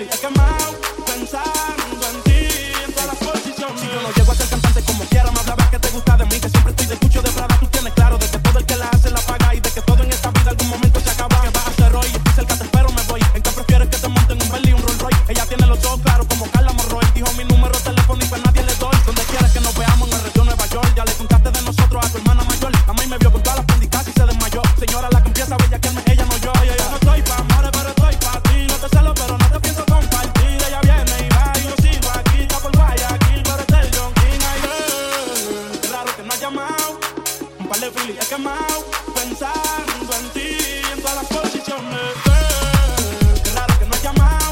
Quemado, pensando en ti, en todas las posiciones. Si yo no llego a ser cantante como quiera, me hablaba que te gusta de mí, que siempre estoy de escucho de Prada. Tú tienes claro de que todo el que la hace la paga y de que todo en esta vida algún momento se acaba. Que vas a hacer hoy, estoy cerca, te espero, me voy. ¿En qué prefieres que te monten un Bentley un Rolls Royce? Ella tiene los ojos claros como Carla Morroy. Dijo mi número telefónico a nadie le doy. Donde quieras que nos veamos en la región Nueva York. Ya le contaste de nosotros a tu hermana mayor. A mí me vio con todas las pendicas y se desmayó. Señora, par de filis he. Pensando en ti, en todas las posiciones. Girl, qué raro que no llamado.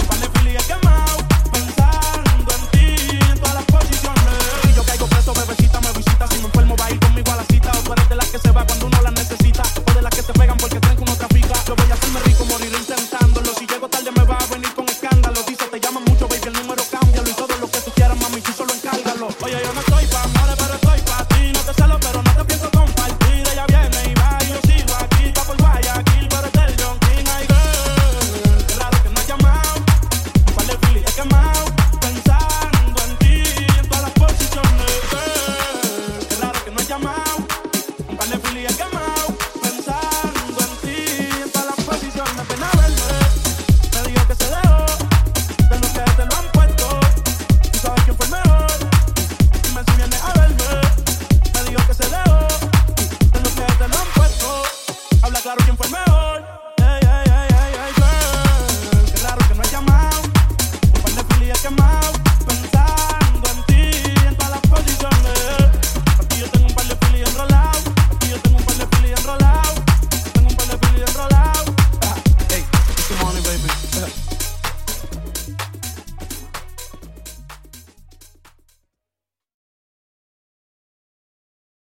Un par he quemado. Pensando en ti, en todas las posiciones. Si yo caigo preso, bebecita me visita. Si me enfermo, va a ir conmigo a la cita. O tú eres de las que se va cuando uno la necesita. O de las que se pegan porque creen que uno trafica. Yo voy a hacerme rico, morir intentándolo. Si llego tarde, me va a venir con escándalo. Dice, te llaman mucho, baby, el número cámbialo. Y todo claro quién fue el mejor.